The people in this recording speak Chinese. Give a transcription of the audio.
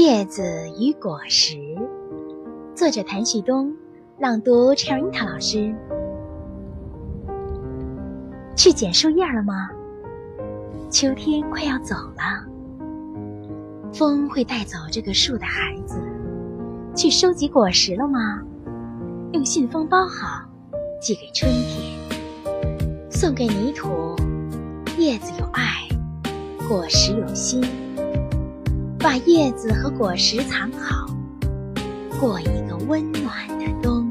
叶子与果实，作者谭旭东，朗读 Cherita 老师。去捡树叶了吗？秋天快要走了，风会带走这个树的孩子。去收集果实了吗？用信封包好，寄给春天，送给泥土。叶子有爱，果实有心。把叶子和果实藏好，过一个温暖的冬。